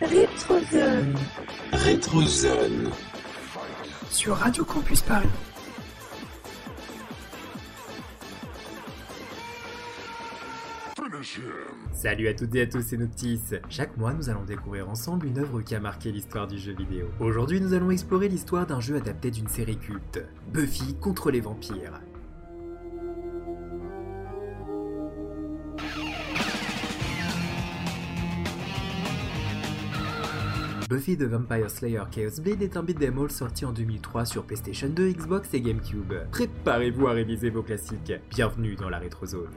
Rétrozone. Rétrozone. Sur Radio Campus Paris. Salut à toutes et à tous, c'est Noctis. Chaque mois, nous allons découvrir ensemble une œuvre qui a marqué l'histoire du jeu vidéo. Aujourd'hui, nous allons explorer l'histoire d'un jeu adapté d'une série culte, Buffy contre les vampires. Buffy the Vampire Slayer Chaos Blade est un beat'em all sorti en 2003 sur PlayStation 2, Xbox et GameCube. Préparez-vous à réviser vos classiques. Bienvenue dans la rétrozone.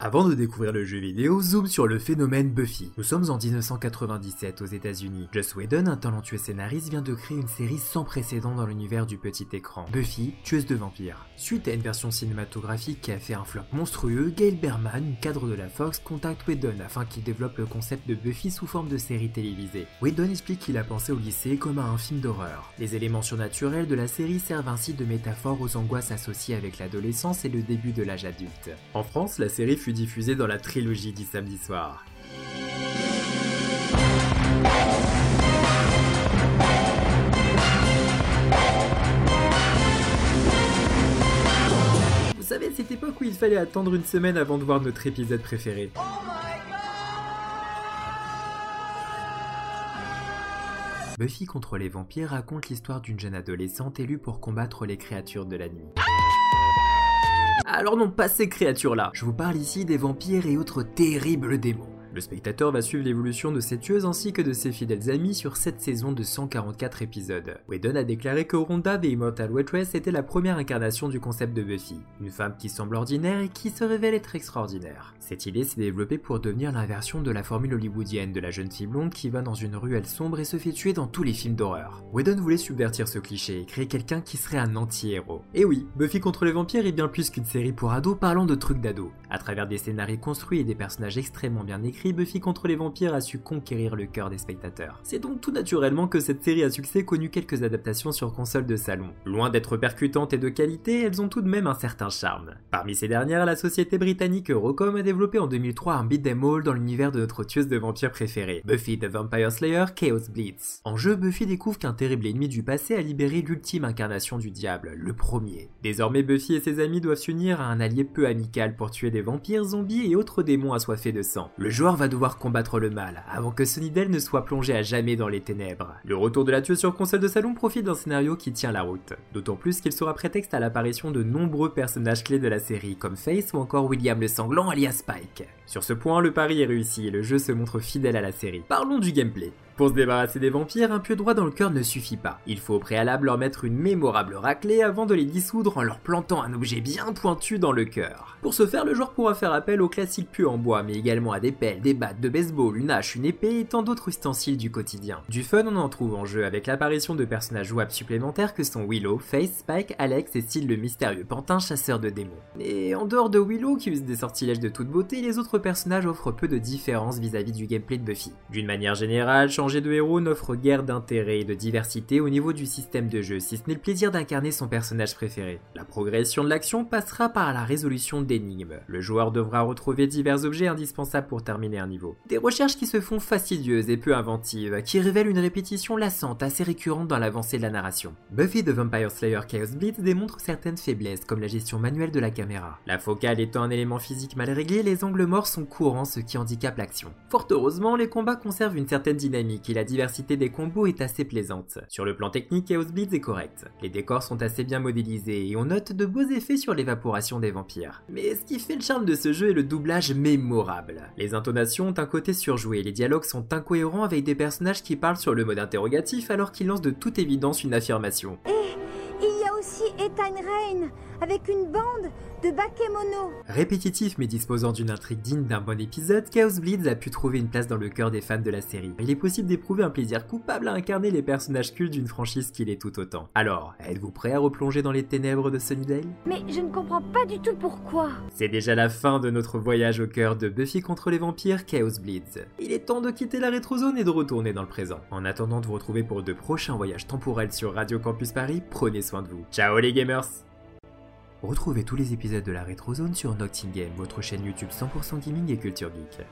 Avant de découvrir le jeu vidéo, zoom sur le phénomène Buffy. Nous sommes en 1997 aux États-Unis. Joss Whedon, un talentueux scénariste, vient de créer une série sans précédent dans l'univers du petit écran. Buffy, tueuse de vampires. Suite à une version cinématographique qui a fait un flop monstrueux, Gail Berman, cadre de la Fox, contacte Whedon afin qu'il développe le concept de Buffy sous forme de série télévisée. Whedon explique qu'il a pensé au lycée comme à un film d'horreur. Les éléments surnaturels de la série servent ainsi de métaphore aux angoisses associées avec l'adolescence et le début de l'âge adulte. En France, la série fut diffusée dans la trilogie du samedi soir. Vous savez, cette époque où il fallait attendre une semaine avant de voir notre épisode préféré. Buffy contre les vampires raconte l'histoire d'une jeune adolescente élue pour combattre les créatures de la nuit. Alors non, pas ces créatures-là. Je vous parle ici des vampires et autres terribles démons. Le spectateur va suivre l'évolution de cette tueuse ainsi que de ses fidèles amis sur cette saison de 144 épisodes. Whedon a déclaré que Rhonda, The Immortal Waitress, était la première incarnation du concept de Buffy. Une femme qui semble ordinaire et qui se révèle être extraordinaire. Cette idée s'est développée pour devenir l'inversion de la formule hollywoodienne de la jeune fille blonde qui va dans une ruelle sombre et se fait tuer dans tous les films d'horreur. Whedon voulait subvertir ce cliché et créer quelqu'un qui serait un anti-héros. Et oui, Buffy contre les vampires est bien plus qu'une série pour ados parlant de trucs d'ados. À travers des scénarios construits et des personnages extrêmement bien écrits, Buffy contre les vampires a su conquérir le cœur des spectateurs. C'est donc tout naturellement que cette série à succès connu quelques adaptations sur console de salon. Loin d'être percutantes et de qualité, elles ont tout de même un certain charme. Parmi ces dernières, la société britannique Eurocom a développé en 2003 un beat'em all dans l'univers de notre tueuse de vampires préférée, Buffy the Vampire Slayer Chaos Blitz. En jeu, Buffy découvre qu'un terrible ennemi du passé a libéré l'ultime incarnation du diable, le premier. Désormais, Buffy et ses amis doivent s'unir à un allié peu amical pour tuer des vampires, zombies et autres démons assoiffés de sang. Le joueur va devoir combattre le mal, avant que Sunnydale ne soit plongé à jamais dans les ténèbres. Le retour de la tueuse sur console de salon profite d'un scénario qui tient la route, d'autant plus qu'il sera prétexte à l'apparition de nombreux personnages clés de la série, comme Face ou encore William le Sanglant alias Spike. Sur ce point, le pari est réussi et le jeu se montre fidèle à la série. Parlons du gameplay. Pour se débarrasser des vampires, un pieu droit dans le cœur ne suffit pas. Il faut au préalable leur mettre une mémorable raclée avant de les dissoudre en leur plantant un objet bien pointu dans le cœur. Pour ce faire, le joueur pourra faire appel aux classiques pieux en bois, mais également à des pelles, des battes de baseball, une hache, une épée et tant d'autres ustensiles du quotidien. Du fun, on en trouve en jeu avec l'apparition de personnages jouables supplémentaires que sont Willow, Face, Spike, Alex et Sid le mystérieux pantin chasseur de démons. Et en dehors de Willow, qui use des sortilèges de toute beauté, les autres personnages offrent peu de différence vis-à-vis du gameplay de Buffy. D'une manière générale, de héros n'offre guère d'intérêt et de diversité au niveau du système de jeu, si ce n'est le plaisir d'incarner son personnage préféré. La progression de l'action passera par la résolution d'énigmes. Le joueur devra retrouver divers objets indispensables pour terminer un niveau. Des recherches qui se font fastidieuses et peu inventives, qui révèlent une répétition lassante assez récurrente dans l'avancée de la narration. Buffy the Vampire Slayer Chaos Blitz démontre certaines faiblesses comme la gestion manuelle de la caméra. La focale étant un élément physique mal réglé, les angles morts sont courants ce qui handicape l'action. Fort heureusement, les combats conservent une certaine dynamique et la diversité des combos est assez plaisante. Sur le plan technique, Chaos Blitz est correct. Les décors sont assez bien modélisés et on note de beaux effets sur l'évaporation des vampires. Mais ce qui fait le charme de ce jeu est le doublage mémorable. Les intonations ont un côté surjoué, les dialogues sont incohérents avec des personnages qui parlent sur le mode interrogatif alors qu'ils lancent de toute évidence une affirmation. Et il y a aussi Ethan Rain, avec une bande de bakemono. Répétitif mais disposant d'une intrigue digne d'un bon épisode, Chaos Bleeds a pu trouver une place dans le cœur des fans de la série. Il est possible d'éprouver un plaisir coupable à incarner les personnages cultes d'une franchise qui l'est tout autant. Alors, êtes-vous prêt à replonger dans les ténèbres de Sunnydale? Mais je ne comprends pas du tout pourquoi. C'est déjà la fin de notre voyage au cœur de Buffy contre les vampires Chaos Bleeds. Il est temps de quitter la rétrozone et de retourner dans le présent. En attendant de vous retrouver pour de prochains voyages temporels sur Radio Campus Paris, prenez soin de vous. Ciao les gamers Retrouvez tous les épisodes de la Rétrozone sur Noctingame, votre chaîne YouTube 100% gaming et culture geek.